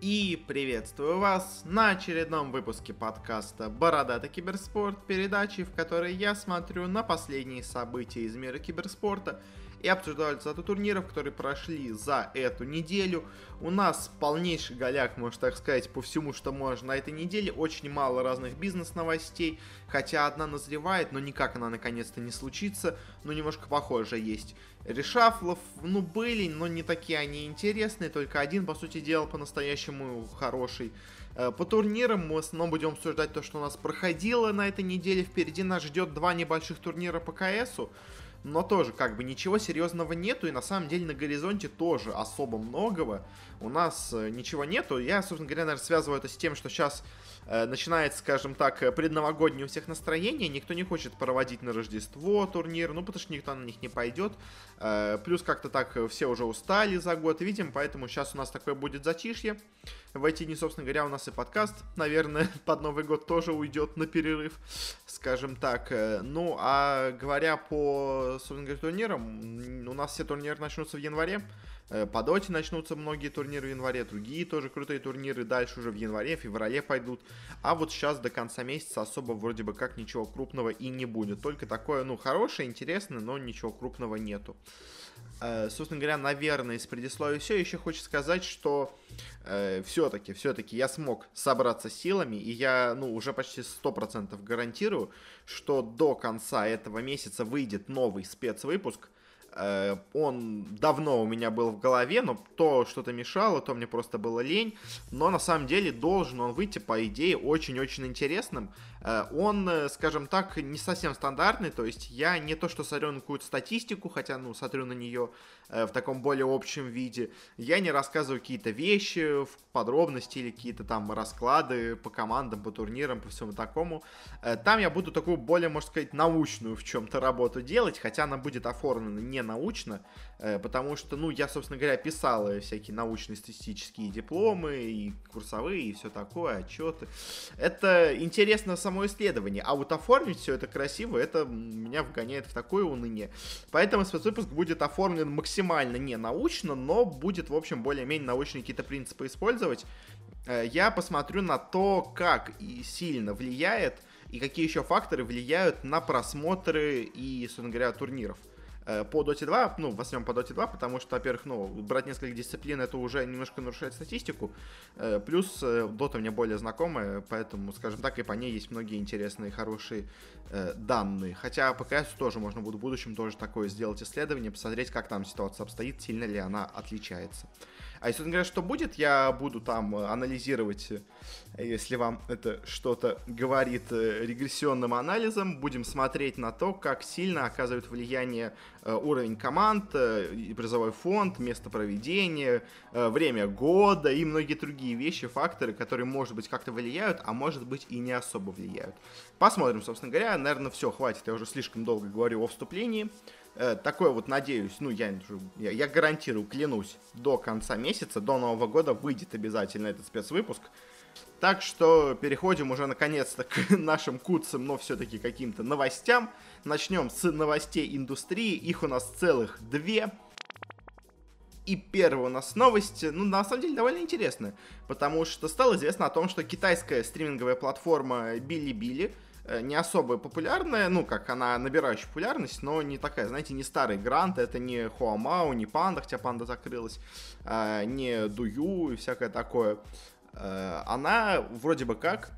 И приветствую вас на очередном выпуске подкаста «Бородатый киберспорт», передачи, в которой я смотрю на последние события из мира киберспорта и обсуждаю результаты турниров, которые прошли за эту неделю. У нас полнейший голяк, можно так сказать, по всему, что можно на этой неделе. Очень мало разных бизнес-новостей, хотя одна назревает, но никак она наконец-то не случится. Ну, немножко похоже есть. Решафлов, ну, были, но не такие они интересные. Только один, по сути дела, по-настоящему хороший. Э, по турнирам мы в основном будем обсуждать то, что у нас проходило на этой неделе. Впереди нас ждет два небольших турнира по КСу но тоже как бы ничего серьезного нету, и на самом деле на горизонте тоже особо многого у нас э, ничего нету. Я, собственно говоря, наверное, связываю это с тем, что сейчас э, начинается, скажем так, э, предновогоднее у всех настроение, никто не хочет проводить на Рождество турнир, ну, потому что никто на них не пойдет, э, плюс как-то так все уже устали за год, видим, поэтому сейчас у нас такое будет затишье. В эти дни, собственно говоря, у нас и подкаст, наверное, под Новый год тоже уйдет на перерыв, скажем так. Ну, а говоря по, собственно говоря, турнирам, у нас все турниры начнутся в январе, по доте начнутся многие турниры в январе, другие тоже крутые турниры дальше уже в январе, феврале пойдут. А вот сейчас до конца месяца особо вроде бы как ничего крупного и не будет. Только такое, ну, хорошее, интересное, но ничего крупного нету. Э, собственно говоря, наверное, из предисловия все. Еще хочу сказать, что э, все-таки, все-таки я смог собраться силами, и я, ну, уже почти 100% гарантирую, что до конца этого месяца выйдет новый спецвыпуск – Э, он давно у меня был в голове, но то что-то мешало, то мне просто было лень. Но на самом деле должен он выйти, по идее, очень-очень интересным. Э, он, э, скажем так, не совсем стандартный, то есть я не то что смотрю на какую-то статистику, хотя, ну, смотрю на нее в таком более общем виде. Я не рассказываю какие-то вещи в подробности или какие-то там расклады по командам, по турнирам, по всему такому. Там я буду такую более, можно сказать, научную в чем-то работу делать, хотя она будет оформлена не научно, э, потому что, ну, я, собственно говоря, писал э, всякие научные статистические дипломы и курсовые, и все такое, отчеты. Это интересно само исследование, а вот оформить все это красиво, это меня вгоняет в такое уныние. Поэтому спецвыпуск будет оформлен максимально не научно, но будет, в общем, более-менее научные какие-то принципы использовать. Э, я посмотрю на то, как и сильно влияет и какие еще факторы влияют на просмотры и, собственно говоря, турниров. Э, по Dota 2, ну, в основном по Dota 2, потому что, во-первых, ну, брать несколько дисциплин, это уже немножко нарушает статистику, э, плюс э, Dota мне более знакомая, поэтому, скажем так, и по ней есть многие интересные, хорошие данные. Хотя по CS тоже можно будет в будущем тоже такое сделать исследование, посмотреть, как там ситуация обстоит, сильно ли она отличается. А если говорят, что будет, я буду там э, анализировать, э, если вам это что-то говорит э, регрессионным анализом, будем смотреть на то, как сильно оказывает влияние уровень команд, призовой фонд, место проведения, время года и многие другие вещи, факторы, которые, может быть, как-то влияют, а может быть и не особо влияют. Посмотрим, собственно говоря. Наверное, все, хватит. Я уже слишком долго говорю о вступлении. Э, такое вот, надеюсь, ну, я, я, я гарантирую, клянусь, до конца месяца, до Нового года выйдет обязательно этот спецвыпуск. Так что переходим уже наконец-то к нашим куцам, но все-таки каким-то новостям. Начнем с новостей индустрии. Их у нас целых две. И первая у нас новость, ну, на самом деле, довольно интересная, потому что стало известно о том, что китайская стриминговая платформа Bilibili Э, не особо популярная, ну, как она набирающая популярность, но не такая, знаете, не старый Грант, это не Хуамао, не Панда, хотя Панда закрылась, э, не Дую и всякое такое. Э, она вроде бы как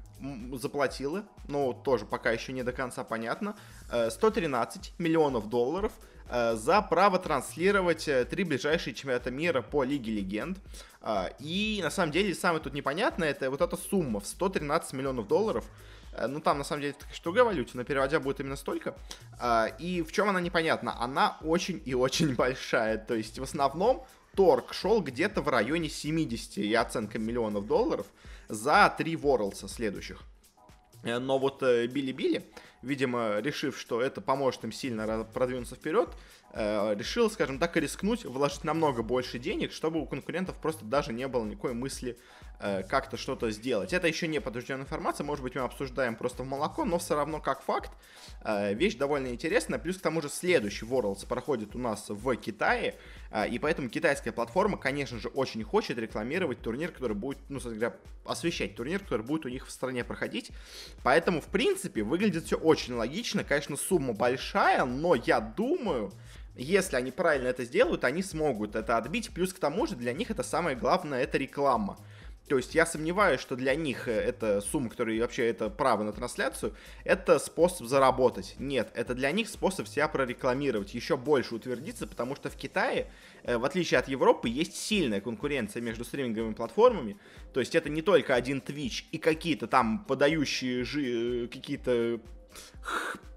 заплатила, но тоже пока еще не до конца понятно, 113 миллионов долларов за право транслировать три ближайшие чемпионата мира по Лиге Легенд. И на самом деле самое тут непонятное, это вот эта сумма в 113 миллионов долларов – Э, ну, там, на самом деле, это другая валюте, но переводя будет именно столько. А, и в чем она непонятна? Она очень и очень большая. То есть, в основном, торг шел где-то в районе 70 и оценка миллионов долларов за три Ворлса следующих. Э, но вот э, Билли-Билли, видимо, решив, что это поможет им сильно продвинуться вперед, решил, скажем так, рискнуть, вложить намного больше денег, чтобы у конкурентов просто даже не было никакой мысли Э, как-то что-то сделать. Это еще не подтвержденная информация, может быть, мы обсуждаем просто в молоко, но все равно как факт. Э, вещь довольно интересная. Плюс к тому же следующий Worlds проходит у нас в Китае. А, и поэтому китайская платформа, конечно же, очень хочет рекламировать турнир, который будет, ну, говоря, освещать турнир, который будет у них в стране проходить. Поэтому, в принципе, выглядит все очень логично. Конечно, сумма большая, но я думаю, если они правильно это сделают, они смогут это отбить. Плюс к тому же для них это самое главное, это реклама. То есть я сомневаюсь, что для них э, эта сумма, которая вообще это право на трансляцию, это способ заработать. Нет, это для них способ себя прорекламировать, еще больше утвердиться, потому что в Китае, э, в отличие от Европы, есть сильная конкуренция между стриминговыми платформами. То есть это не только один Twitch и какие-то там подающие жи- э, какие-то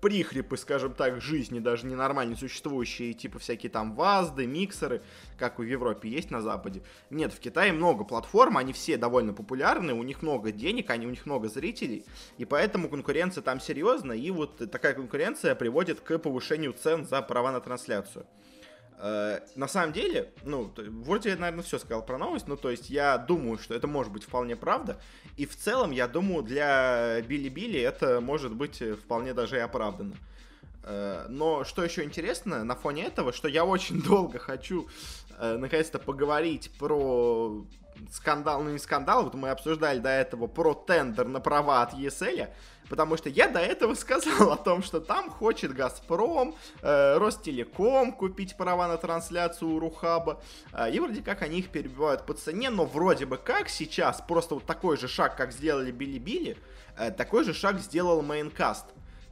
прихрипы, скажем так, жизни, даже ненормально существующие, типа всякие там вазды, миксеры, как в Европе есть на Западе. Нет, в Китае много платформ, они все довольно популярны, у них много денег, они, у них много зрителей, и поэтому конкуренция там серьезная, и вот такая конкуренция приводит к повышению цен за права на трансляцию. Э, на самом деле, ну, вроде я, наверное, все сказал про новость, ну, то есть я думаю, что это может быть вполне правда, и в целом, я думаю, для Билли-Билли это может быть вполне даже и оправдано. Э, но что еще интересно на фоне этого, что я очень долго хочу э, наконец-то поговорить про скандал, ну не скандал, вот мы обсуждали до этого про тендер на права от ESL, Потому что я до этого сказал о том, что там хочет Газпром, э, Ростелеком купить права на трансляцию у Рухаба. Э, и вроде как они их перебивают по цене, но вроде бы как сейчас просто вот такой же шаг, как сделали Bilibili, э, такой же шаг сделал Maincast.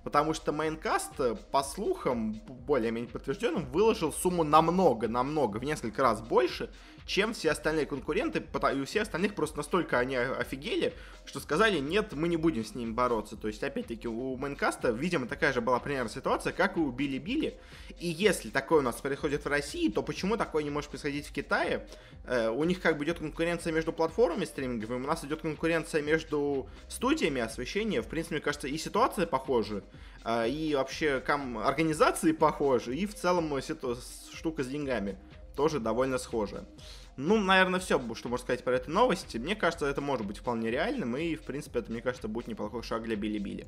Потому что Maincast, э, по слухам, более-менее подтвержденным, выложил сумму намного, намного, в несколько раз больше, чем все остальные конкуренты, и у всех остальных просто настолько они офигели, что сказали, нет, мы не будем с ним бороться. То есть, опять-таки, у Maincast а, видимо, такая же была примерно ситуация, как и у Bilibili. И если такое у нас происходит в России, то почему такое не может происходить в Китае? Э, у них как бы идет конкуренция между платформами стриминговыми, у нас идет конкуренция между студиями освещения. В принципе, мне кажется, и ситуация похожа, э, и вообще ком- организации похожи, и в целом штука с деньгами тоже довольно схожая. Ну, наверное, все, что можно сказать про эту новость. Мне кажется, это может быть вполне реальным, и, в принципе, это, мне кажется, будет неплохой шаг для Билли-Билли.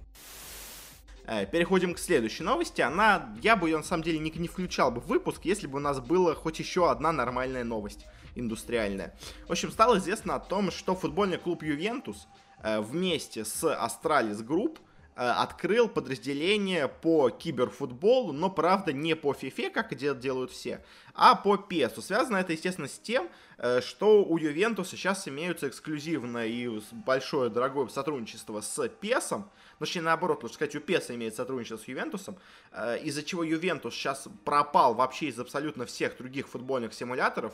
Э, переходим к следующей новости. Она, я бы ее на самом деле не, не включал бы в выпуск, если бы у нас была хоть еще одна нормальная новость индустриальная. В общем, стало известно о том, что футбольный клуб Ювентус э, вместе с Astralis Group открыл подразделение по киберфутболу, но, правда, не по FIFA, как делают все, а по PES. Связано это, естественно, с тем, э, что у Ювентуса сейчас имеются эксклюзивное и большое дорогое сотрудничество с PES, точнее, наоборот, лучше сказать, у PES имеет сотрудничество с Ювентусом, э, из-за чего Ювентус сейчас пропал вообще из абсолютно всех других футбольных симуляторов.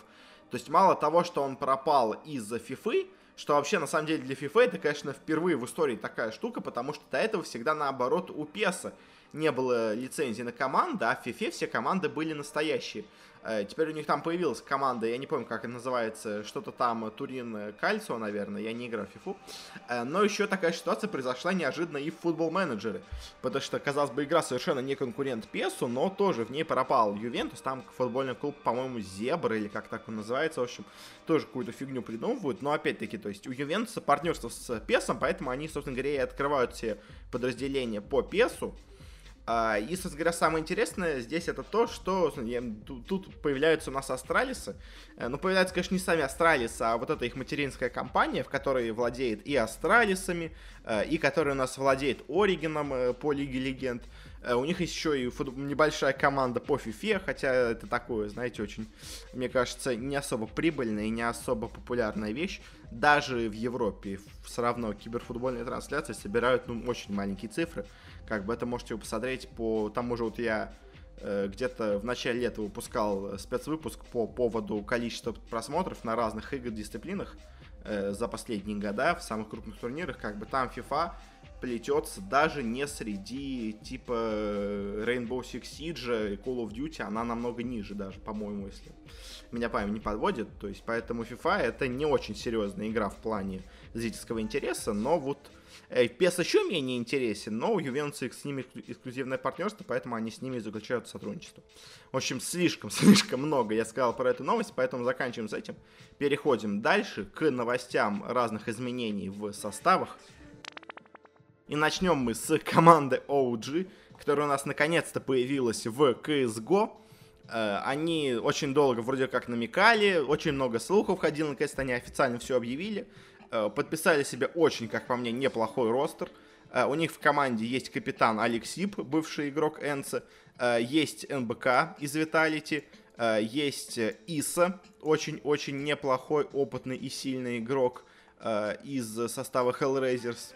То есть мало того, что он пропал из-за FIFA, что вообще, на самом деле, для FIFA это, конечно, впервые в истории такая штука, потому что до этого всегда наоборот у PES не было лицензии на команды, а в FIFA все команды были настоящие. Э, теперь у них там появилась команда, я не помню, как она называется, что-то там Турин Кальцио, наверное, я не играл в. Э, но еще такая ситуация произошла неожиданно и в футбол менеджеры. Потому что, казалось бы, игра совершенно не конкурент Песу, но тоже в ней пропал Ювентус, там футбольный клуб, по-моему, Зебра, или как так он называется, в общем, тоже какую-то фигню придумывают. Но опять-таки, то есть у Ювентуса партнерство с Песом, поэтому они, собственно говоря, и открывают все подразделения по Песу. А, и, собственно говоря, самое интересное здесь это то, что тут появляются у нас астралисы. Э, ну, появляются, конечно, не сами астралисы, а вот эта их материнская компания, в которой владеет и астралисами, э, и которая у нас владеет Оригином э, по Лиге Легенд. У них есть еще и небольшая команда по FIFA, хотя это такое, знаете, очень, мне кажется, не особо прибыльная и не особо популярная вещь. Даже в Европе все равно киберфутбольные трансляции собирают ну, очень маленькие цифры. Как бы это можете посмотреть по тому же вот я э, где-то в начале лета выпускал спецвыпуск по поводу количества просмотров на разных игр дисциплинах э, за последние года в самых крупных турнирах. Как бы там FIFA плетется даже не среди типа Rainbow Six Siege и Call of Duty, она намного ниже даже, по-моему, если меня память не подводит. То есть поэтому FIFA это не очень серьезная игра в плане зрительского интереса, но вот Э, еще менее интересен, но у Ювентуса с ними эксклюзивное партнерство, поэтому они с ними заключают сотрудничество. В общем, слишком-слишком много я сказал про эту новость, поэтому заканчиваем с этим. Переходим дальше к новостям разных изменений в составах. И начнем мы с команды OG, которая у нас наконец-то появилась в CSGO. Э, они очень долго вроде как намекали, очень много слухов ходило, наконец-то они официально все объявили. Э, подписали себе очень, как по мне, неплохой ростер. Э, у них в команде есть капитан Алексип, бывший игрок Энса, есть НБК из Виталити, есть Иса, очень-очень неплохой, опытный и сильный игрок из состава Hellraisers,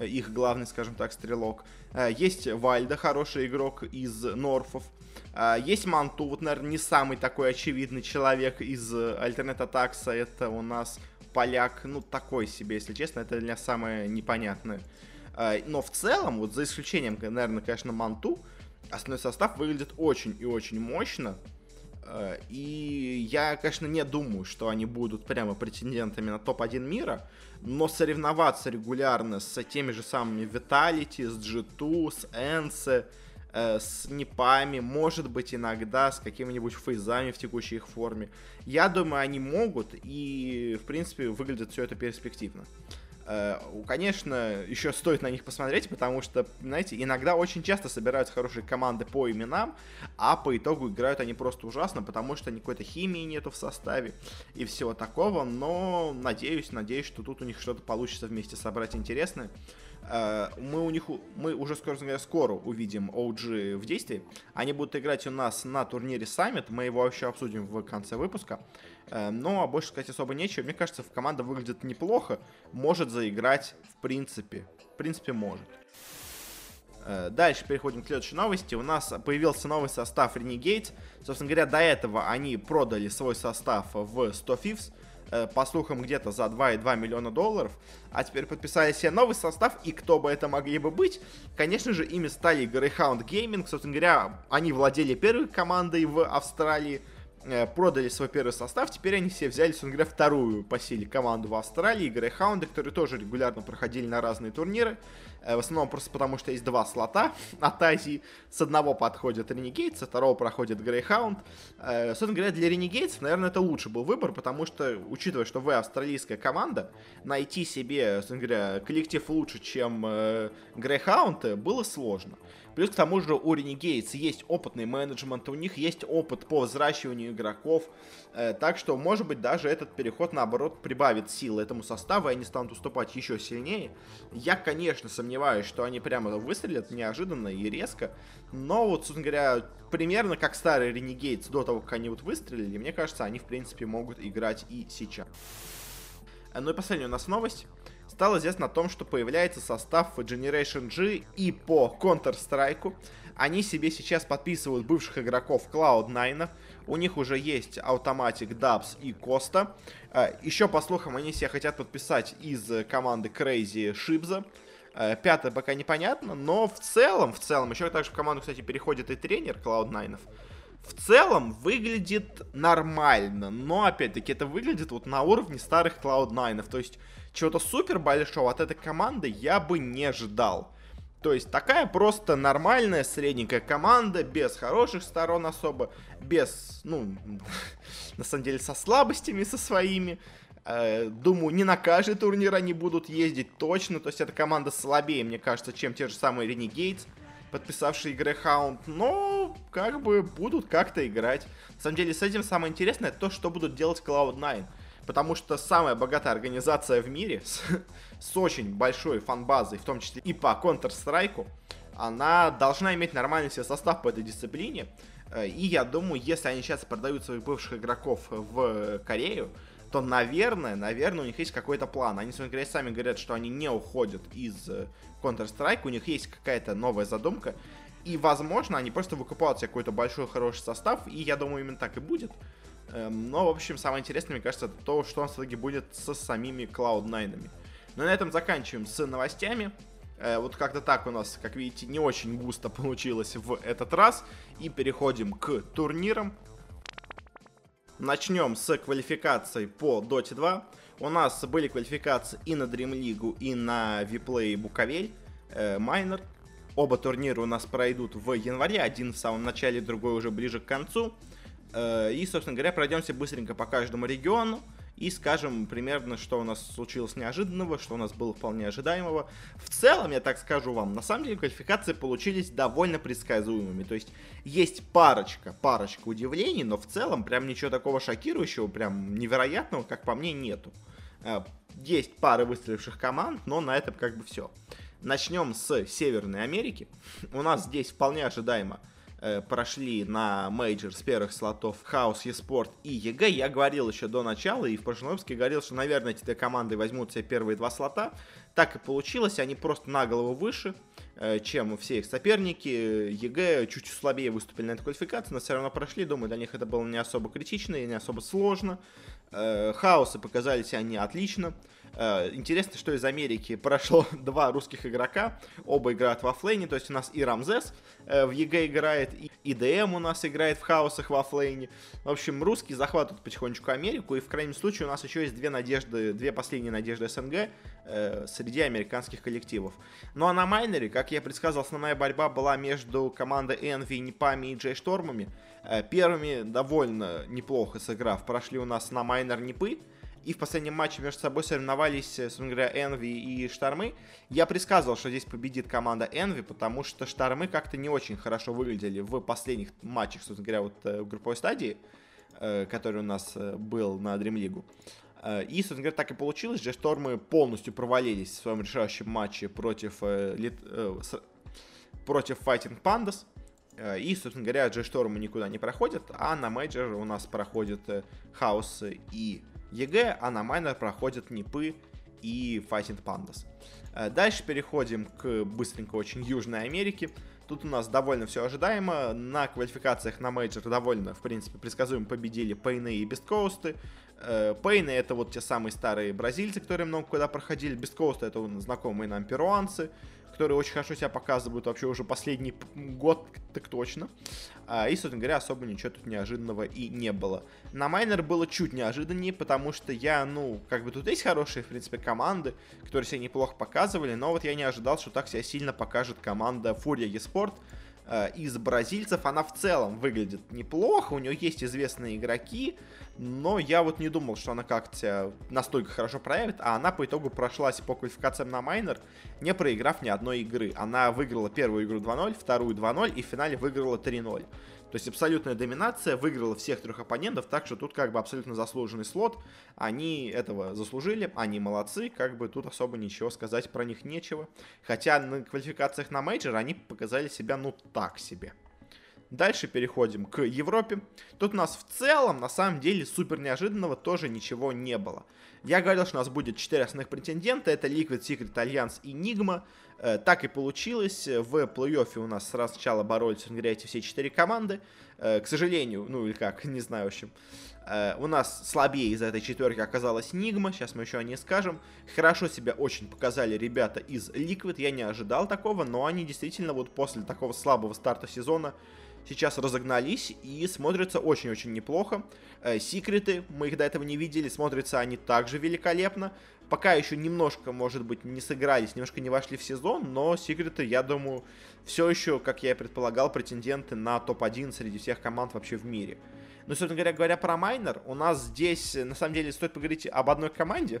их главный, скажем так, стрелок. Есть Вальда, хороший игрок из Норфов. Есть Манту, вот, наверное, не самый такой очевидный человек из Альтернет Атакса. Это у нас поляк, ну, такой себе, если честно. Это для меня самое непонятное. А, но в целом, вот за исключением, наверное, конечно, Манту, основной состав выглядит очень и очень мощно. А, и я, конечно, не думаю, что они будут прямо претендентами на топ-1 мира, но соревноваться регулярно с теми же самыми Vitality, с G2, с Энсе, э, с непами, может быть, иногда с какими-нибудь фейзами в текущей их форме. Я думаю, они могут, и, в принципе, выглядит все это перспективно. Э, конечно, еще стоит на них посмотреть, потому что, знаете, иногда очень часто собираются хорошие команды по именам, а по итогу играют они просто ужасно, потому что никакой-то химии нету в составе и всего такого, но надеюсь, надеюсь, что тут у них что-то получится вместе собрать интересное. Э, мы у них, мы уже скоро, говоря, скоро увидим OG в действии. Они будут играть у нас на турнире Summit, мы его вообще обсудим в конце выпуска. Э, но больше сказать особо нечего. Мне кажется, команда выглядит неплохо, может заиграть в принципе. В принципе, может. Э, дальше переходим к следующей новости. У нас появился новый состав Renegade. Собственно говоря, до этого они продали свой состав в 100 Fifths. Э, по слухам, где-то за 2,2 миллиона долларов. А теперь подписали себе новый состав, и кто бы это могли бы быть? Конечно же, ими стали Greyhound Gaming. Собственно говоря, они владели первой командой в Австралии, продали свой первый состав, теперь они все взяли, собственно говоря, вторую по силе команду в Австралии, Грейхаунды, которые тоже регулярно проходили на разные турниры, э, в основном просто потому, что есть два слота от Азии, с одного подходит Renegade, со второго проходит Грейхаунд. Э, собственно говоря, для Renegades, наверное, это лучший был выбор, потому что, учитывая, что вы австралийская команда, найти себе, собственно говоря, коллектив лучше, чем Грейхаунд, было сложно. Плюс к тому же у Renegades есть опытный менеджмент, у них есть опыт по взращиванию игроков. Э, так что, может быть, даже этот переход, наоборот, прибавит силы этому составу, и они станут уступать еще сильнее. Я, конечно, сомневаюсь, что они прямо выстрелят неожиданно и резко. Но вот, собственно говоря, примерно как старые Renegades до того, как они вот выстрелили, мне кажется, они, в принципе, могут играть и сейчас. Э, ну и последняя у нас новость стало известно о том, что появляется состав Generation G и по Counter-Strike. Они себе сейчас подписывают бывших игроков Cloud9. У них уже есть Automatic, Dubs и Коста. Э, Еще, по слухам, они себе хотят подписать из команды Crazy Шибза. Э, пятое пока непонятно, но в целом, в целом, еще также в команду, кстати, переходит и тренер Cloud9. В целом выглядит нормально, но опять-таки это выглядит вот на уровне старых Cloud9. То есть чего-то супер большого от этой команды я бы не ожидал. То есть такая просто нормальная средненькая команда, без хороших сторон особо, без, ну, на самом деле со слабостями со своими. Э, думаю, не на каждый турнир они будут ездить точно, то есть эта команда слабее, мне кажется, чем те же самые Renegades, подписавшие Greyhound, но как бы будут как-то играть. На самом деле с этим самое интересное то, что будут делать Cloud9 потому что самая богатая организация в мире с, с очень большой фан-базой, в том числе и по Counter-Strike, она должна иметь нормальный себе состав по этой дисциплине. Э, и я думаю, если они сейчас продают своих бывших игроков в Корею, то, наверное, наверное, у них есть какой-то план. Они, собственно говоря, сами говорят, что они не уходят из э, Counter-Strike, у них есть какая-то новая задумка. И, возможно, они просто выкупают себе какой-то большой хороший состав, и я думаю, именно так и будет. Эм, но, в общем, самое интересное, мне кажется, это то, что у нас в итоге будет со самими Cloud9. Ну и на этом заканчиваем с новостями. Э, вот как-то так у нас, как видите, не очень густо получилось в этот раз. И переходим к турнирам. Начнем с квалификации по Dota 2. У нас были квалификации и на Dream League, и на Vplay Буковель, э. Оба турнира у нас пройдут в январе, один в самом начале, другой уже ближе к концу. Э, и, собственно говоря, пройдемся быстренько по каждому региону и скажем примерно, что у нас случилось неожиданного, что у нас было вполне ожидаемого. В целом, я так скажу вам, на самом деле квалификации получились довольно предсказуемыми. То есть есть парочка, парочка удивлений, но в целом прям ничего такого шокирующего, прям невероятного, как по мне, нету. Э, есть пары выстреливших команд, но на этом как бы все. Начнем с Северной Америки. У нас здесь вполне ожидаемо Э, прошли на мейджор с первых слотов Chaos Esports и EG. Я говорил еще до начала, и в прошлом выпуске говорил, что, наверное, эти две команды возьмут себе первые два слота. Так и получилось, они просто на голову выше, э, чем все их соперники. EG чуть слабее выступили на этой квалификации, но все равно прошли. Думаю, для них это было не особо критично и не особо сложно. Э, хаосы показались они отлично. Э, интересно, что из Америки прошло два русских игрока, оба играют в оффлейне, то есть у нас и Рамзес э, в EG играет, и DM у нас играет в хаосах в оффлейне. В общем, русские захватывают потихонечку Америку, и в крайнем случае у нас еще есть две надежды, две последние надежды СНГ э, среди американских коллективов. Ну а на майнере, как я предсказывал, основная борьба была между командой Envy, НИПами и Джей Штормами. Э, первыми довольно неплохо сыграв, прошли у нас на майнер НИПы, и в последнем матче между собой соревновались, э, собственно говоря, Envy и Штормы. Я предсказывал, что здесь победит команда Envy, потому что Штормы как-то не очень хорошо выглядели в последних матчах, собственно говоря, вот э, в групповой стадии, э, который у нас был на Dream League. И, собственно говоря, так и получилось, что Штормы полностью провалились в своем решающем матче против, против Fighting Pandas. И, собственно говоря, Джей Штормы никуда не проходят, а на мейджор у нас проходят Chaos и EG, а на майнер проходят НИПы и Fighting Pandas. Э, дальше переходим к быстренько очень Южной Америке. Тут у нас довольно все ожидаемо. На квалификациях на мейджор довольно, в принципе, предсказуемо победили paiN ы и beastcoast ы. Э, paiN ы это вот те самые старые бразильцы, которые много куда проходили. beastcoast ы это знакомые нам перуанцы которые очень хорошо себя показывают вообще уже последний год, так точно. А, и, собственно говоря, особо ничего тут неожиданного и не было. На майнер было чуть неожиданнее, потому что я, ну, как бы тут есть хорошие, в принципе, команды, которые себя неплохо показывали, но вот я не ожидал, что так себя сильно покажет команда Фурия Еспорт. Э, из бразильцев она в целом выглядит неплохо, у нее есть известные игроки, но я вот не думал, что она как-то настолько хорошо проявит, а она по итогу прошлась по квалификациям на майнер, не проиграв ни одной игры. Она выиграла первую игру 2-0, вторую 2-0 и в финале выиграла 3-0. То есть абсолютная доминация, выиграла всех трех оппонентов, так что тут как бы абсолютно заслуженный слот. Они этого заслужили, они молодцы, как бы тут особо ничего сказать про них нечего. Хотя на квалификациях на мейджор они показали себя ну так себе. Дальше переходим к Европе. Тут у нас в целом, на самом деле, супер неожиданного тоже ничего не было. Я говорил, что у нас будет 4 основных претендента. Это Liquid, Secret, Alliance и Nigma. Э, так и получилось. В плей-оффе у нас сначала боролись, говоря, эти все четыре команды. Э, к сожалению, ну или как, не знаю, в общем. Э, у нас слабее из этой четверки оказалась Нигма, сейчас мы еще о ней скажем. Хорошо себя очень показали ребята из Liquid, я не ожидал такого, но они действительно вот после такого слабого старта сезона сейчас разогнались и смотрятся очень-очень неплохо. Э, секреты, мы их до этого не видели, смотрятся они также великолепно. Пока еще немножко, может быть, не сыгрались, немножко не вошли в сезон, но секреты, я думаю, все еще, как я и предполагал, претенденты на топ-1 среди всех команд вообще в мире. Но, собственно говоря, говоря про майнер, у нас здесь, на самом деле, стоит поговорить об одной команде,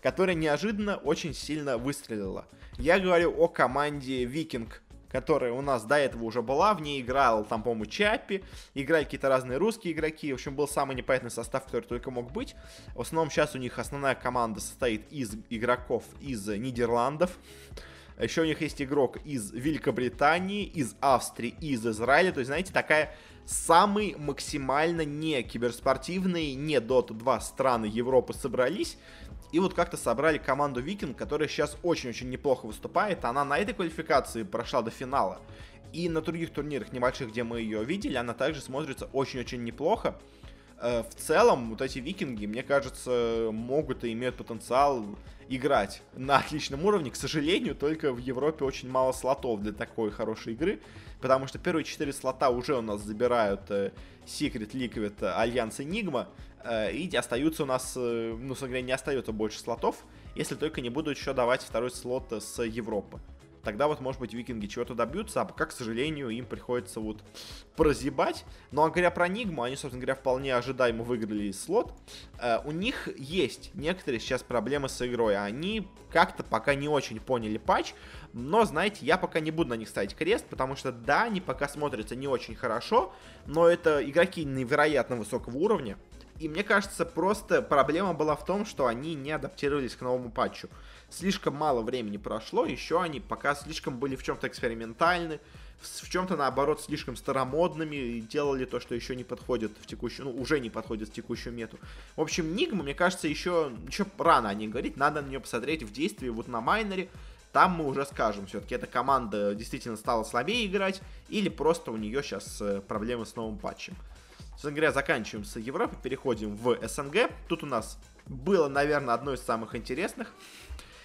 которая неожиданно очень сильно выстрелила. Я говорю о команде Викинг которая у нас до этого уже была, в ней играл там, по-моему, Чаппи, играли какие-то разные русские игроки, в общем, был самый непонятный состав, который только мог быть. В основном сейчас у них основная команда состоит из игроков из Нидерландов, еще у них есть игрок из Великобритании, из Австрии, из Израиля, то есть, знаете, такая самый максимально не киберспортивные, не Dota 2 страны Европы собрались, и вот как-то собрали команду Викинг, которая сейчас очень-очень неплохо выступает. Она на этой квалификации прошла до финала. И на других турнирах небольших, где мы ее видели, она также смотрится очень-очень неплохо. Э, в целом, вот эти викинги, мне кажется, могут и имеют потенциал играть на отличном уровне. К сожалению, только в Европе очень мало слотов для такой хорошей игры, потому что первые четыре слота уже у нас забирают э, Secret, Liquid, Alliance, Nigma. Э, и остаются у нас, э, ну, говоря, не остается больше слотов, если только не будут еще давать второй слот с Европы. Тогда вот, может быть, викинги чего-то добьются, а пока, к сожалению, им приходится вот прозябать. Ну, а говоря про Нигму, они, собственно говоря, вполне ожидаемо выиграли слот. Э, у них есть некоторые сейчас проблемы с игрой, они как-то пока не очень поняли патч, но, знаете, я пока не буду на них ставить крест, потому что, да, они пока смотрятся не очень хорошо, но это игроки невероятно высокого уровня, и мне кажется, просто проблема была в том, что они не адаптировались к новому патчу. Слишком мало времени прошло, еще они пока слишком были в чем-то экспериментальны, в чем-то наоборот слишком старомодными и делали то, что еще не подходит в текущую, ну уже не подходит в текущую мету. В общем, Нигма, мне кажется, еще, еще рано о ней говорить, надо на нее посмотреть в действии вот на майнере, там мы уже скажем, все-таки эта команда действительно стала слабее играть, или просто у нее сейчас э, проблемы с новым патчем. Собственно говоря, заканчиваем с Европы, переходим в СНГ. Тут у нас было, наверное, одно из самых интересных.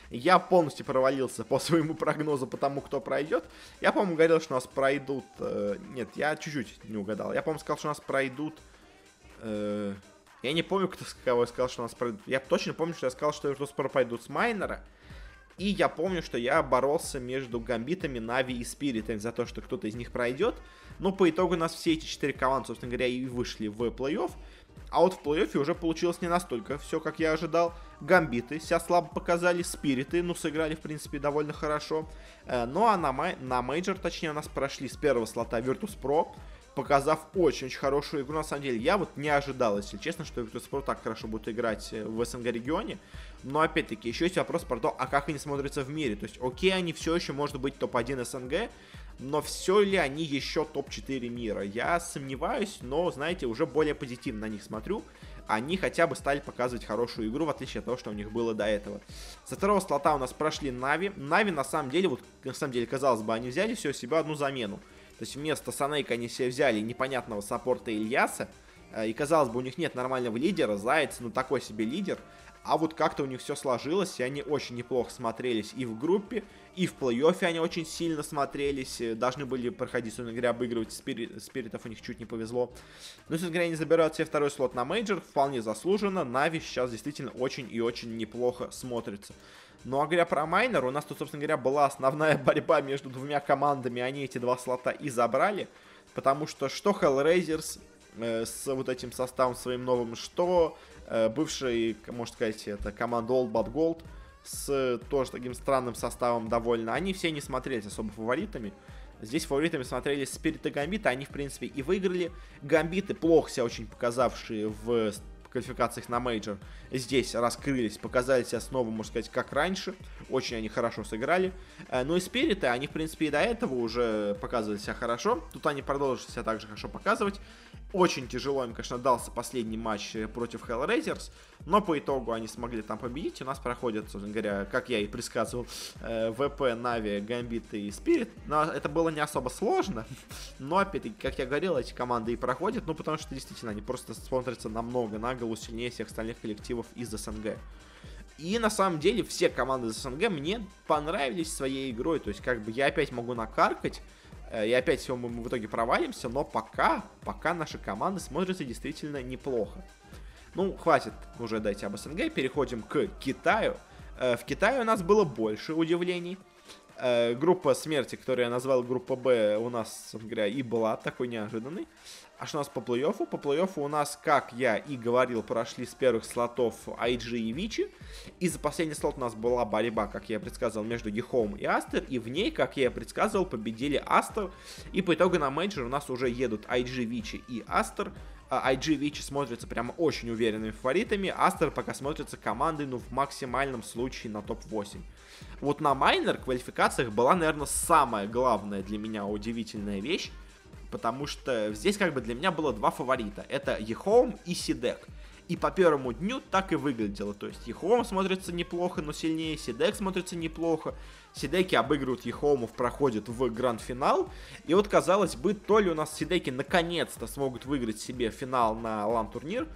Я полностью провалился по своему прогнозу по тому, кто пройдет. Я, по-моему, говорил, что у нас пройдут... Э, нет, я чуть-чуть не угадал. Я, по-моему, сказал, что у нас пройдут... Э, я не помню, кто кого я сказал, что у нас пройдут. Я точно помню, что я сказал, что Virtus.pro пойдут с Майнера. И я помню, что я боролся между Гамбитами, Нави и Спиритами за то, что кто-то из них пройдет. Но по итогу у нас все эти четыре команды, собственно говоря, и вышли в плей-офф. А вот в плей-оффе уже получилось не настолько все, как я ожидал. Гамбиты себя слабо показали, спириты, ну, сыграли, в принципе, довольно хорошо. Э, ну, а на, май- на мейджор, точнее, у нас прошли с первого слота Virtus.pro, показав очень-очень хорошую игру, на самом деле. Я вот не ожидал, если честно, что Virtus.pro так хорошо будет играть э, в СНГ регионе. Но, опять-таки, еще есть вопрос про то, а как они смотрятся в мире. То есть, окей, они все еще, может быть, топ-1 СНГ, но все ли они еще топ-4 мира? Я сомневаюсь, но, знаете, уже более позитивно на них смотрю. Они хотя бы стали показывать хорошую игру, в отличие от того, что у них было до этого. Со второго слота у нас прошли Нави. Нави, на самом деле, вот, на самом деле, казалось бы, они взяли все себе одну замену. То есть вместо Санейка они себе взяли непонятного саппорта Ильяса. Э, и казалось бы, у них нет нормального лидера. Заяц, ну такой себе лидер. А вот как-то у них все сложилось, и они очень неплохо смотрелись и в группе, и в плей-оффе они очень сильно смотрелись. Э, должны были проходить, собственно говоря, обыгрывать спирит, спиритов, у них чуть не повезло. Но, собственно говоря, они забирают себе второй слот на мейджор, вполне заслуженно. Нави сейчас действительно очень и очень неплохо смотрится. Ну а говоря про майнер, у нас тут, собственно говоря, была основная борьба между двумя командами, они эти два слота и забрали. Потому что что Hellraisers э, с вот этим составом своим новым, что бывший, можно сказать, это команда All But Gold с тоже таким странным составом довольно. Они все не смотрелись особо фаворитами. Здесь фаворитами смотрелись Спирит и Гамбиты, они, в принципе, и выиграли. Гамбиты, плохо себя очень показавшие в квалификациях на мейджор, здесь раскрылись, показали себя снова, можно сказать, как раньше. Очень они хорошо сыграли. Э, ну и Спириты, они, в принципе, и до этого уже показывали себя хорошо. Тут они продолжат себя также хорошо показывать. Очень тяжело им, конечно, дался последний матч э, против Hellraisers, но по итогу они смогли там победить. У нас проходят, собственно говоря, как я и предсказывал, э, ВП, Нави, Гамбит и Спирит. Но это было не особо сложно, но, опять-таки, как я говорил, эти команды и проходят, ну, потому что, действительно, они просто смотрятся намного на голову сильнее всех остальных коллективов из СНГ. И на самом деле все команды из СНГ мне понравились своей игрой. То есть, как бы я опять могу накаркать, и опять все мы в итоге провалимся, но пока, пока наши команды смотрятся действительно неплохо. Ну, хватит уже дать об СНГ, переходим к Китаю. Э, в Китае у нас было больше удивлений. Э, группа смерти, которую я назвал группа Б, у нас, собственно говоря, и была такой неожиданной. А что у нас по плей-оффу? По плей-оффу у нас, как я и говорил, прошли с первых слотов IG и Вичи. И за последний слот у нас была борьба, как я предсказывал, между EHOME и Aster. И в ней, как я предсказывал, победили Aster. И по итогу на мейджор у нас уже едут IG, Вичи и Aster. IG Вичи смотрятся прямо очень уверенными фаворитами. Aster пока смотрится командой, ну, в максимальном случае на топ-8. Вот на майнер квалификациях была, наверное, самая главная для меня удивительная вещь потому что здесь как бы для меня было два фаворита. Это EHOME и CDEC. И по первому дню так и выглядело. То есть EHOME смотрится неплохо, но сильнее, CDEC смотрится неплохо. Сидеки обыгрывают Ехоумов, проходят в гранд-финал. И вот, казалось бы, то ли у нас Сидеки наконец-то смогут выиграть себе финал на лан-турнир,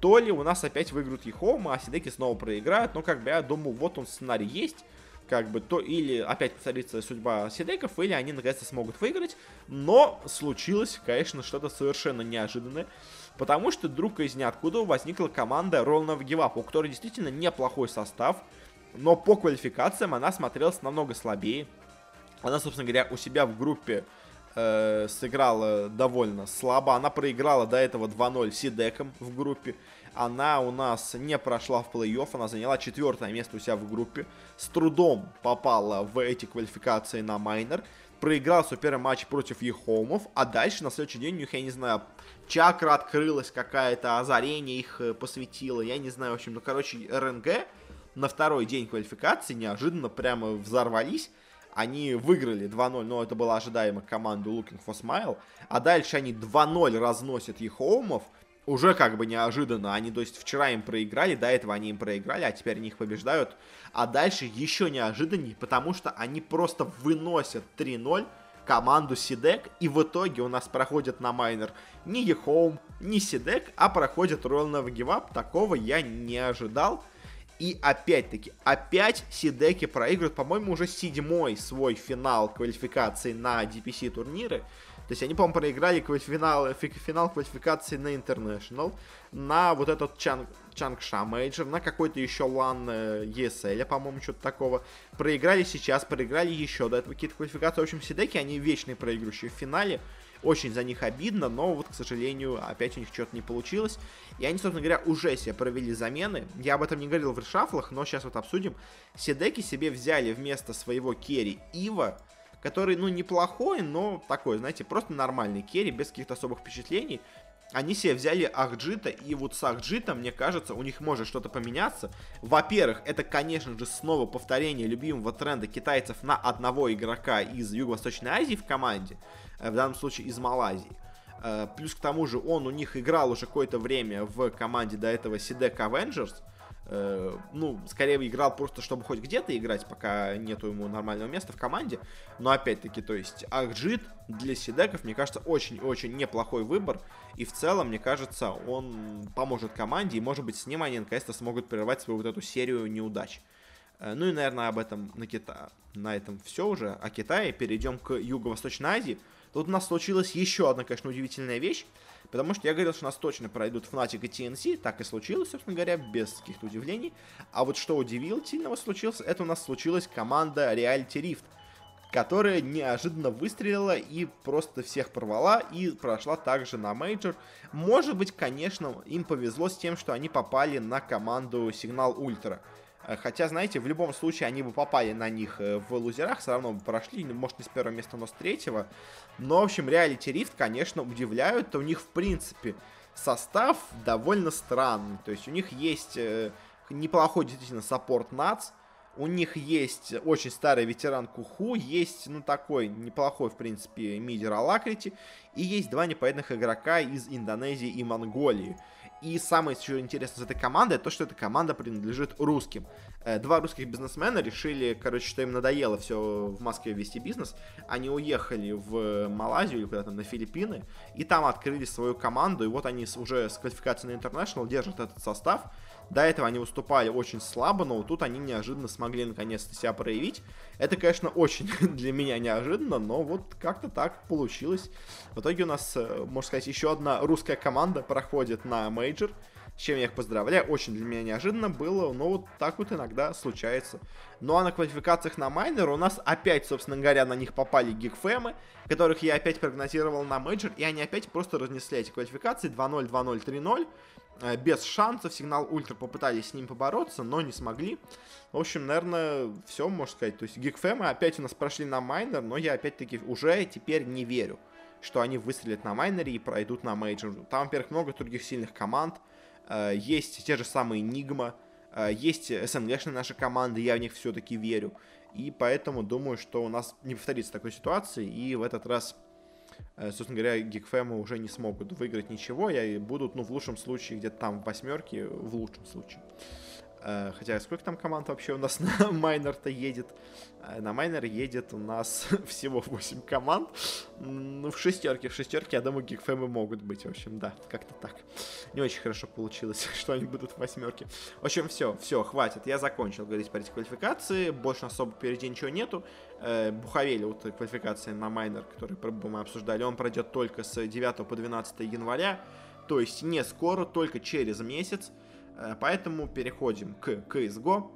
то ли у нас опять выиграют Ехоума, а Сидеки снова проиграют. Но как бы я думаю, вот он сценарий есть как бы то или опять повторится судьба Сидеков, или они наконец-то смогут выиграть. Но случилось, конечно, что-то совершенно неожиданное. Потому что вдруг из ниоткуда возникла команда Roll Give у которой действительно неплохой состав. Но по квалификациям она смотрелась намного слабее. Она, собственно говоря, у себя в группе э, сыграла довольно слабо. Она проиграла до этого 2-0 Сидеком в группе. Она у нас не прошла в плей-офф, она заняла четвертое место у себя в группе. С трудом попала в эти квалификации на майнер. Проиграл свой первый матч против Ехомов, а дальше на следующий день у них, я не знаю, чакра открылась какая-то, озарение их э, посвятило, я не знаю, в общем, ну, короче, РНГ на второй день квалификации неожиданно прямо взорвались они выиграли 2-0, но это было ожидаемо команду Looking for Smile. А дальше они 2-0 разносят Ехоумов. Уже как бы неожиданно. Они, то есть, вчера им проиграли, до этого они им проиграли, а теперь они их побеждают. А дальше еще неожиданнее, потому что они просто выносят 3-0 команду CDEC, и в итоге у нас проходит на майнер не EHOME, не CDEC, а проходит Give Up. Такого я не ожидал. И опять-таки, опять Сидеки проигрывают, по-моему, уже седьмой свой финал квалификации на DPC турниры. То есть они, по-моему, проиграли финал, финал квалификации на International, на вот этот Чанг, Чангша Мейджор, на какой-то еще Лан ESL, по-моему, что-то такого. Проиграли сейчас, проиграли еще до этого какие-то квалификации. В общем, Сидеки, они вечные проигрывающие в финале. Очень за них обидно, но вот, к сожалению, опять у них что-то не получилось. И они, собственно говоря, уже себе провели замены. Я об этом не говорил в решафлах, но сейчас вот обсудим. Седеки себе взяли вместо своего керри Ива, который, ну, неплохой, но такой, знаете, просто нормальный керри, без каких-то особых впечатлений. Они себе взяли Ахджита, и вот с Ахджитом, мне кажется, у них может что-то поменяться. Во-первых, это, конечно же, снова повторение любимого тренда китайцев на одного игрока из Юго-Восточной Азии в команде. Э, в данном случае из Малайзии. Э, плюс к тому же он у них играл уже какое-то время в команде до этого Sidek Avengers. Э, ну, скорее играл просто, чтобы хоть где-то играть, пока нету ему нормального места в команде. Но опять-таки, то есть Акджит для Сидеков, мне кажется, очень-очень неплохой выбор. И в целом, мне кажется, он поможет команде. И, может быть, с ним они наконец-то смогут прервать свою вот эту серию неудач. Ну и, наверное, об этом на, Кита... на этом все уже. О Китае перейдем к Юго-Восточной Азии. Тут у нас случилась еще одна, конечно, удивительная вещь, потому что я говорил, что у нас точно пройдут Fnatic и TNC, так и случилось, собственно говоря, без каких-то удивлений. А вот что удивительного случилось, это у нас случилась команда Reality Rift, которая неожиданно выстрелила и просто всех порвала и прошла также на мейджор. Может быть, конечно, им повезло с тем, что они попали на команду Signal Ultra. Э, хотя, знаете, в любом случае они бы попали на них э, в лузерах, все равно бы прошли, ну, может, не с первого места, но с третьего. Но, в общем, Reality Rift, конечно, удивляют. У них, в принципе, состав довольно странный. То есть у них есть э, неплохой, действительно, саппорт НАЦ. У них есть очень старый ветеран Куху, есть, ну, такой неплохой, в принципе, мидер Алакрити, и есть два непонятных игрока из Индонезии и Монголии. И самое еще интересное с этой командой, то, что эта команда принадлежит русским. Э, два русских бизнесмена решили, короче, что им надоело все в Москве вести бизнес. Они уехали в Малайзию или куда-то на Филиппины, и там открыли свою команду, и вот они уже с квалификацией на International держат этот состав. До этого они выступали очень слабо, но вот тут они неожиданно смогли наконец-то себя проявить. Это, конечно, очень для меня неожиданно, но вот как-то так получилось. В итоге у нас, э, можно сказать, еще одна русская команда проходит на мейджор, с чем я их поздравляю. Очень для меня неожиданно было, но вот так вот иногда случается. Ну а на квалификациях на майнер у нас опять, собственно говоря, на них попали гигфемы, которых я опять прогнозировал на мейджор, и они опять просто разнесли эти квалификации 2-0, 2-0, 3-0. Э, без шансов. Signal Ultra попытались с ним побороться, но не смогли. В общем, наверное, все, можно сказать. То есть Гигфемы опять у нас прошли на майнер, но я опять-таки уже теперь не верю, что они выстрелят на майнере и пройдут на мейджор. Там, во-первых, много других сильных команд. Э, есть те же самые Нигма, э, есть СНГшные наши команды, я в них все-таки верю. И поэтому думаю, что у нас не повторится такой ситуации, и в этот раз Э, собственно говоря, гигфемы уже не смогут выиграть ничего, и будут, ну, в лучшем случае, где-то там в восьмерке, в лучшем случае. Э, хотя сколько там команд вообще у нас на майнер-то едет? Э, на майнер едет у нас всего 8 команд. Ну, в шестерке, в шестерке, я думаю, гигфемы могут быть. В общем, да, как-то так. Не очень хорошо получилось, что они будут в восьмерке. В общем, все, все, хватит. Я закончил говорить про эти квалификации. Больше особо впереди ничего нету. Э, Бухавели, вот квалификация на майнер, который мы обсуждали, он пройдет только с 9 по 12 января. То есть не скоро, только через месяц. Э, поэтому переходим к CSGO.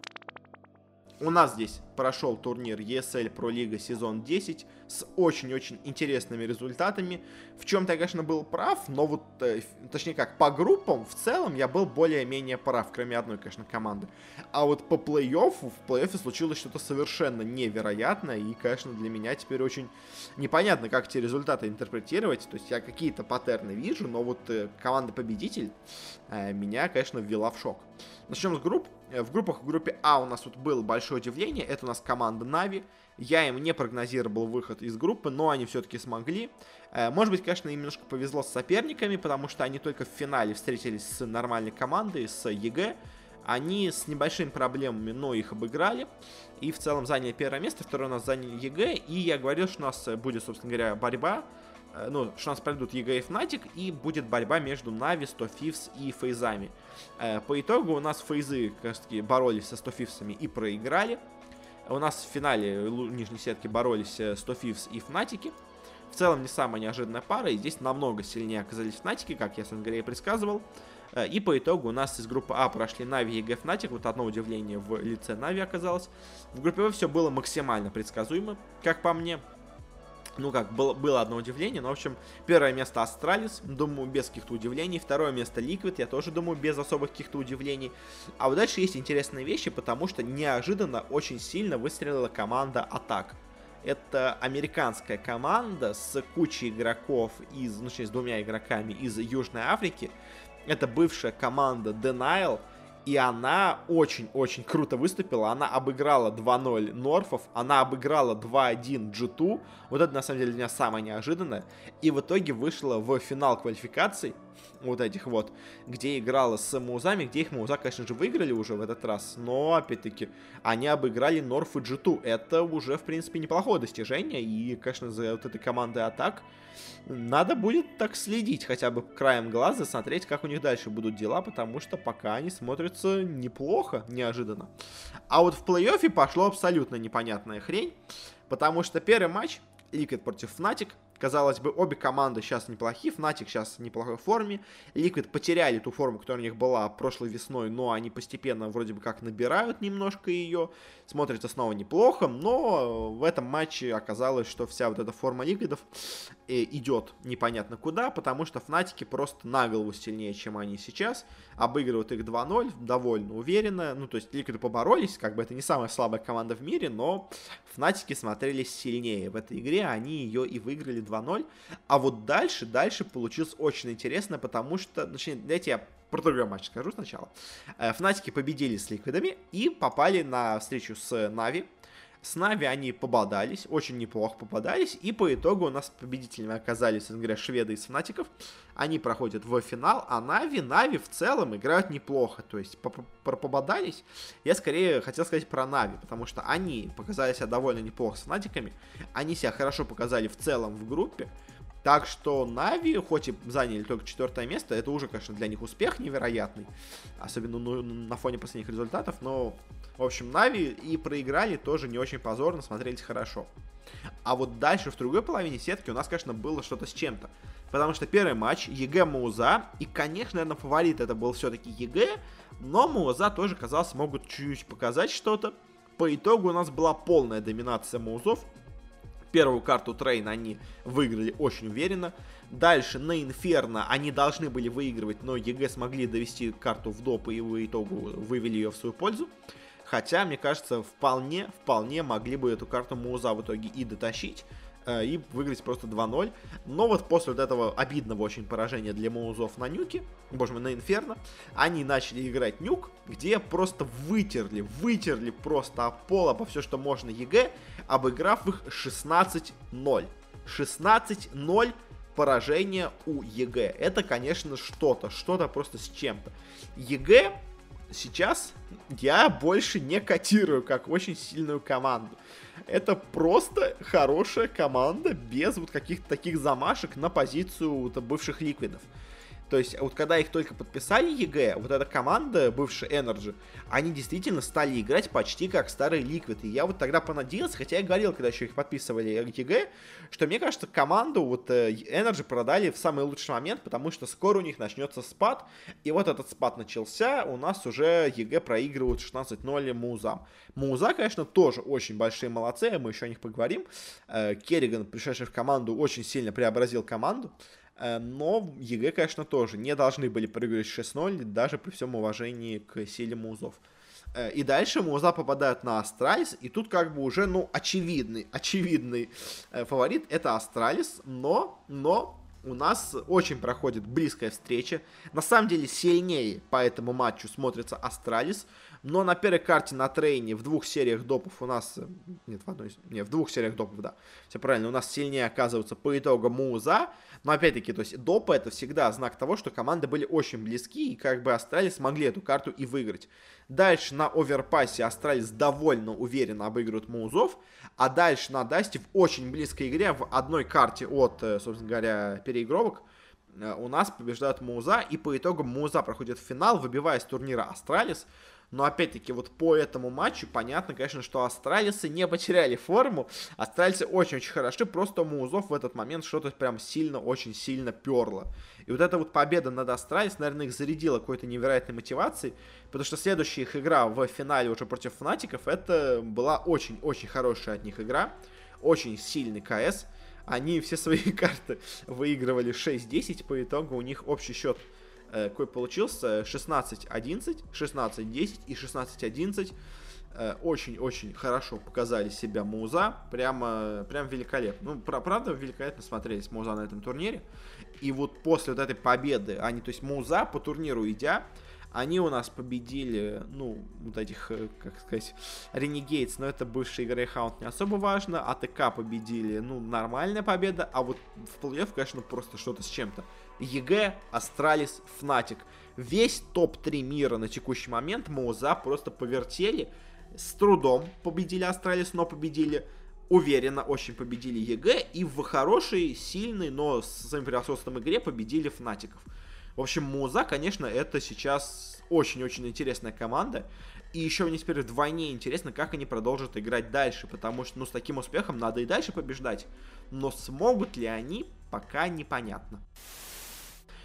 У нас здесь прошел турнир ESL Pro League сезон 10 с очень-очень интересными результатами. В чем-то я, конечно, был прав, но вот, э, точнее как, по группам в целом я был более-менее прав, кроме одной, конечно, команды. А вот по плей-оффу, в плей-оффе случилось что-то совершенно невероятное, и, конечно, для меня теперь очень непонятно, как эти результаты интерпретировать. То есть я какие-то паттерны вижу, но вот э, команда-победитель э, меня, конечно, ввела в шок. Начнем с групп. Э, в группах в группе А у нас тут было большое удивление. Это у нас команда Нави. Я им не прогнозировал выход из группы, но они все-таки смогли. Э, может быть, конечно, им немножко повезло с соперниками, потому что они только в финале встретились с нормальной командой, с EG. Они с небольшими проблемами, но их обыграли. И в целом заняли первое место, второе у нас заняли EG. И я говорил, что у нас будет, собственно говоря, борьба ну, что у нас пройдут EG и Fnatic, и будет борьба между Нави, 100 Thieves и Фейзами. Э, по итогу у нас Фейзы, как раз боролись со 100 Фивсами и проиграли. У нас в финале нижней сетки боролись 100 э, Thieves и Фнатики. В целом не самая неожиданная пара, и здесь намного сильнее оказались Фнатики, как я, собственно говоря, предсказывал. И по итогу у нас из группы А прошли Нави, EG, Fnatic. Вот одно удивление в лице Нави оказалось. В группе В все было максимально предсказуемо, как по мне ну как, было, было одно удивление, но, в общем, первое место Astralis, думаю, без каких-то удивлений, второе место Liquid, я тоже думаю, без особых каких-то удивлений. А вот дальше есть интересные вещи, потому что неожиданно очень сильно выстрелила команда Атак. Это американская команда с кучей игроков из, ну, точнее, с двумя игроками из Южной Африки. Это бывшая команда Denial, и она очень-очень круто выступила. Она обыграла 2-0 Норфов, она обыграла 2-1 G2. Вот это, на самом деле, для меня самое неожиданное. И в итоге вышла в финал квалификаций вот этих вот, где играла с Маузами, где их Мауза, конечно же, выиграли уже в этот раз, но, опять-таки, они обыграли Норф и G2. Это уже, в принципе, неплохое достижение, и, конечно, за вот этой командой атак надо будет так следить хотя бы краем глаза, смотреть, как у них дальше будут дела, потому что пока они смотрятся неплохо, неожиданно. А вот в плей-оффе пошло абсолютно непонятная хрень, потому что первый матч Liquid против Fnatic Казалось бы, обе команды сейчас неплохие, Fnatic сейчас в неплохой форме. Liquid потеряли ту форму, которая у них была прошлой весной, но они постепенно вроде бы как набирают немножко ее. Смотрится снова неплохо, но в этом матче оказалось, что вся вот эта форма Ликвидов э, идет непонятно куда, потому что Фнатики просто на голову сильнее, чем они сейчас. Обыгрывают их 2-0 довольно уверенно. Ну, то есть Ликвиды поборолись, как бы это не самая слабая команда в мире, но Фнатики смотрелись сильнее в этой игре, они ее и выиграли 2-0. А вот дальше, дальше получилось очень интересно, потому что, точнее, дайте я про другой матч скажу сначала. Э, Фнатики победили с Ликвидами и попали на встречу с Нави. С Нави они пободались, очень неплохо пободались, и по итогу у нас победителями оказались, говоря, шведы из Фнатиков. Они проходят в финал, а Нави, Нави в целом играют неплохо. То есть про пободались, я скорее хотел сказать про Нави, потому что они показали себя довольно неплохо с Фнатиками. Они себя хорошо показали в целом в группе. Так что Нави, хоть и заняли только четвертое место, это уже, конечно, для них успех невероятный, особенно ну, на фоне последних результатов, но, в общем, Нави и проиграли тоже не очень позорно, смотрелись хорошо. А вот дальше, в другой половине сетки, у нас, конечно, было что-то с чем-то. Потому что первый матч EG Мауза, и, конечно, наверное, фаворит это был все-таки EG, но Мауза тоже, казалось, могут чуть-чуть показать что-то. По итогу у нас была полная доминация Маузов, Первую карту Трейн они выиграли очень уверенно. Дальше на Инферно они должны были выигрывать, но EG смогли довести карту в доп и в итогу вывели ее в свою пользу. Хотя, мне кажется, вполне, вполне могли бы эту карту Мауза в итоге и дотащить. Э, и выиграть просто 2-0. Но вот после вот этого обидного очень поражения для Маузов на Нюке, боже мой, на Инферно, они начали играть Нюк, где просто вытерли, вытерли просто пол, обо все, что можно EG, обыграв их 16-0. 16-0 поражение у EG. Это, конечно, что-то, что-то просто с чем-то. EG сейчас я больше не котирую как очень сильную команду. Это просто хорошая команда без вот каких-то таких замашек на позицию бывших ликвидов. То есть, вот когда их только подписали EG, вот эта команда, бывшая Energy, они действительно стали играть почти как старый Liquid. И я вот тогда понадеялся, хотя я говорил, когда еще их подписывали EG, что мне кажется, команду вот э, Energy продали в самый лучший момент, потому что скоро у них начнется спад. И вот этот спад начался, у нас уже EG проигрывают 16-0 Маузам. Мауза, конечно, тоже очень большие молодцы, мы еще о них поговорим. Э, Керриган, пришедший в команду, очень сильно преобразил команду. Э, но EG, конечно, тоже не должны были проигрывать 16-0, даже при всем уважении к силе Маузов. Э, и дальше Мауза попадают на Astralis, и тут как бы уже, ну, очевидный, очевидный э, фаворит это Astralis, но, но у нас очень проходит близкая встреча. На самом деле сильнее по этому матчу смотрится Astralis. Но на первой карте на трейне в двух сериях допов у нас... Э, нет, в одной... Нет, в двух сериях допов, да. Все правильно. У нас сильнее оказываются по итогу Мауза. Но опять-таки, то есть допы это всегда знак того, что команды были очень близки. И как бы Astralis смогли эту карту и выиграть. Дальше на оверпассе Astralis довольно уверенно обыгрывают Маузов. А дальше на Дасте в очень близкой игре в одной карте от, э, собственно говоря, переигровок э, у нас побеждает Мауза, и по итогу Мауза проходит финал, выбивая с турнира Astralis. Но опять-таки вот по этому матчу понятно, конечно, что астралисы не потеряли форму. Астралисы очень-очень хороши, просто у Маузов в этот момент что-то прям сильно, очень сильно перло. И вот эта вот победа над Astralis, наверное, их зарядила какой-то невероятной мотивацией, потому что следующая их игра в финале уже против Фнатиков, это была очень-очень хорошая от них игра, очень сильный КС. Они все свои карты выигрывали 16-10, по итогу у них общий счет какой получился 16-11, 16-10 и 16-11. Э, очень-очень хорошо показали себя Мауза. Прямо, прям великолепно. Ну, правда, великолепно смотрелись Мауза на этом турнире. И вот после вот этой победы, они, то есть Мауза по турниру идя, они у нас победили, ну, вот этих, э, как сказать, Renegades, но это бывший Greyhound не особо важно. ATK победили, ну, нормальная победа, а вот в плей-офф, конечно, просто что-то с чем-то. EG, Astralis, Fnatic. Весь топ-3 мира на текущий момент Мауза просто повертели. С трудом победили Astralis, но победили уверенно очень победили EG и в хорошей, сильной, но с своим превосходством игре победили Фнатиков. В общем, Мауза, конечно, это сейчас очень-очень интересная команда. И еще мне теперь вдвойне интересно, как они продолжат играть дальше, потому что, ну, с таким успехом надо и дальше побеждать. Но смогут ли они, пока непонятно.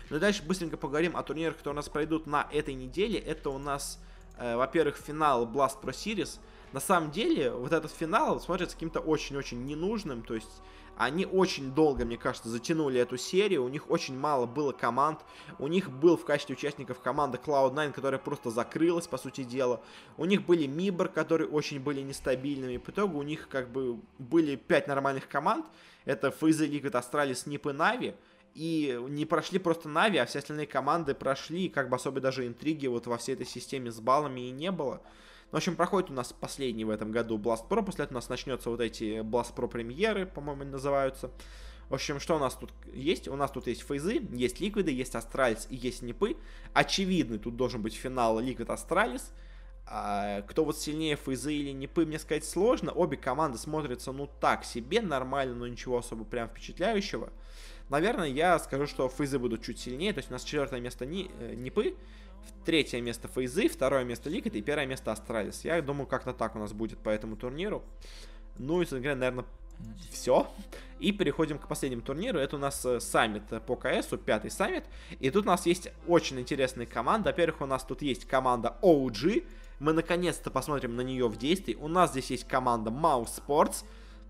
Ну и дальше быстренько поговорим о турнирах, которые у нас пройдут на этой неделе. Это у нас, э, во-первых, финал Blast Pro Series. На самом деле, вот этот финал смотрится каким-то очень-очень ненужным, то есть они очень долго, мне кажется, затянули эту серию, у них очень мало было команд, у них был в качестве участников команда Cloud9, которая просто закрылась, по сути дела, у них были Мибор, которые очень были нестабильными, по итогу у них как бы были пять нормальных команд, это FaZe, Liquid, Astralis, NiP и Na'Vi, и не прошли просто Нави, а все остальные команды прошли, и как бы особой даже интриги вот во всей этой системе с баллами и не было. Ну, в общем, проходит у нас последний в этом году Blast Pro, после этого у нас начнется вот эти Blast Pro премьеры, по-моему, называются. В общем, что у нас тут есть? У нас тут есть фейзы, есть ликвиды, есть астралис и есть нипы. Очевидный тут должен быть финал ликвид астралис. А, кто вот сильнее фейзы или нипы, мне сказать сложно. Обе команды смотрятся, ну, так себе, нормально, но ничего особо прям впечатляющего. Наверное, я скажу, что фейзы будут чуть сильнее. То есть у нас четвертое место ни, э, Нипы, третье место фейзы, второе место Liquid и первое место Astralis. Я думаю, как-то так у нас будет по этому турниру. Ну и, говоря, наверное, все. И переходим к последнему турниру. Это у нас э, саммит по КС, пятый саммит. И тут у нас есть очень интересные команды. Во-первых, у нас тут есть команда OG. Мы наконец-то посмотрим на нее в действии. У нас здесь есть команда Mousesports.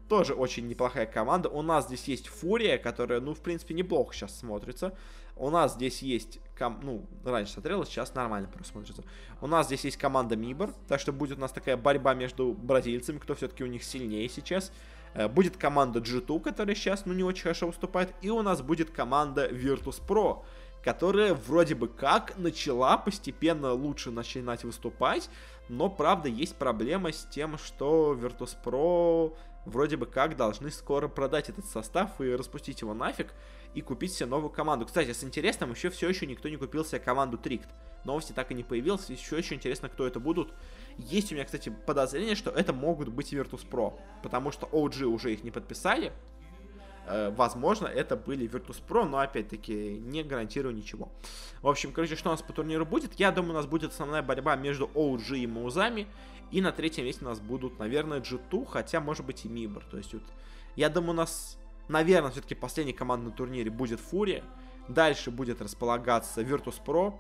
Тоже очень неплохая команда. У нас здесь есть Фурия, которая, ну, в принципе, неплохо сейчас смотрится. У нас здесь есть, ком... ну, раньше смотрелось, сейчас нормально просто смотрится. У нас здесь есть команда Мибор, так что будет у нас такая борьба между бразильцами, кто все-таки у них сильнее сейчас. Э, будет команда G2, которая сейчас, ну, не очень хорошо выступает. И у нас будет команда Virtus Pro, которая вроде бы как начала постепенно лучше начинать выступать, но, правда, есть проблема с тем, что Virtus.pro вроде бы как должны скоро продать этот состав и распустить его нафиг и купить себе новую команду. Кстати, с интересным, еще все еще никто не купил себе команду Трикт. Новости так и не появилось, еще еще интересно, кто это будут. Есть у меня, кстати, подозрение, что это могут быть Virtus.pro, потому что OG уже их не подписали, Э, возможно, это были Virtus.pro, но опять-таки не гарантирую ничего. В общем, короче, что у нас по турниру будет? Я думаю, у нас будет основная борьба между OG и Маузами. И на третьем месте у нас будут, наверное, G2, хотя, может быть, и Мибор. То есть, вот, я думаю, у нас, наверное, все-таки последний команд на турнире будет Фурия. Дальше будет располагаться Virtus.pro.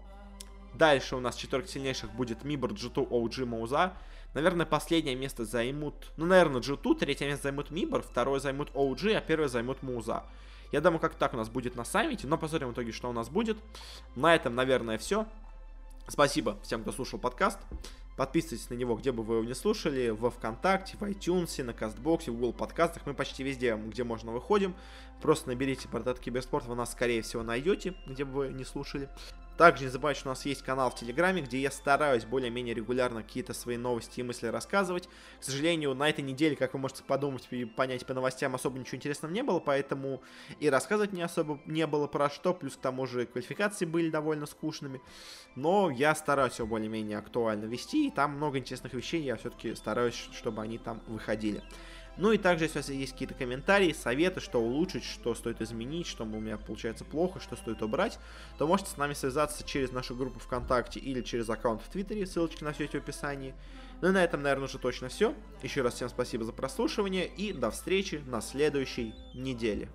Дальше у нас четверка сильнейших будет Мибор, G2, OG, Мауза. Наверное, последнее место займут, ну, наверное, G2, третье место займут Мибор, второе займут OG, а первое займут Муза. Я думаю, как так у нас будет на саммите, но посмотрим в итоге, что у нас будет. На этом, наверное, все. Спасибо всем, кто слушал подкаст. Подписывайтесь на него, где бы вы его не слушали, во Вконтакте, в iTunes, на Кастбоксе, в Google подкастах. Мы почти везде, где можно, выходим. Просто наберите портат Киберспорт, вы нас, скорее всего, найдете, где бы вы не слушали. Также не забывайте, что у нас есть канал в Телеграме, где я стараюсь более-менее регулярно какие-то свои новости и мысли рассказывать. К сожалению, на этой неделе, как вы можете подумать и понять по новостям, особо ничего интересного не было, поэтому и рассказывать не особо не было про что, плюс к тому же квалификации были довольно скучными. Но я стараюсь его более-менее актуально вести, и там много интересных вещей, я все-таки стараюсь, чтобы они там выходили. Ну и также, если у вас есть какие-то комментарии, советы, что улучшить, что стоит изменить, что у меня получается плохо, что стоит убрать, то можете с нами связаться через нашу группу ВКонтакте или через аккаунт в Твиттере, ссылочки на все эти в описании. Ну и на этом, наверное, уже точно все. Еще раз всем спасибо за прослушивание и до встречи на следующей неделе.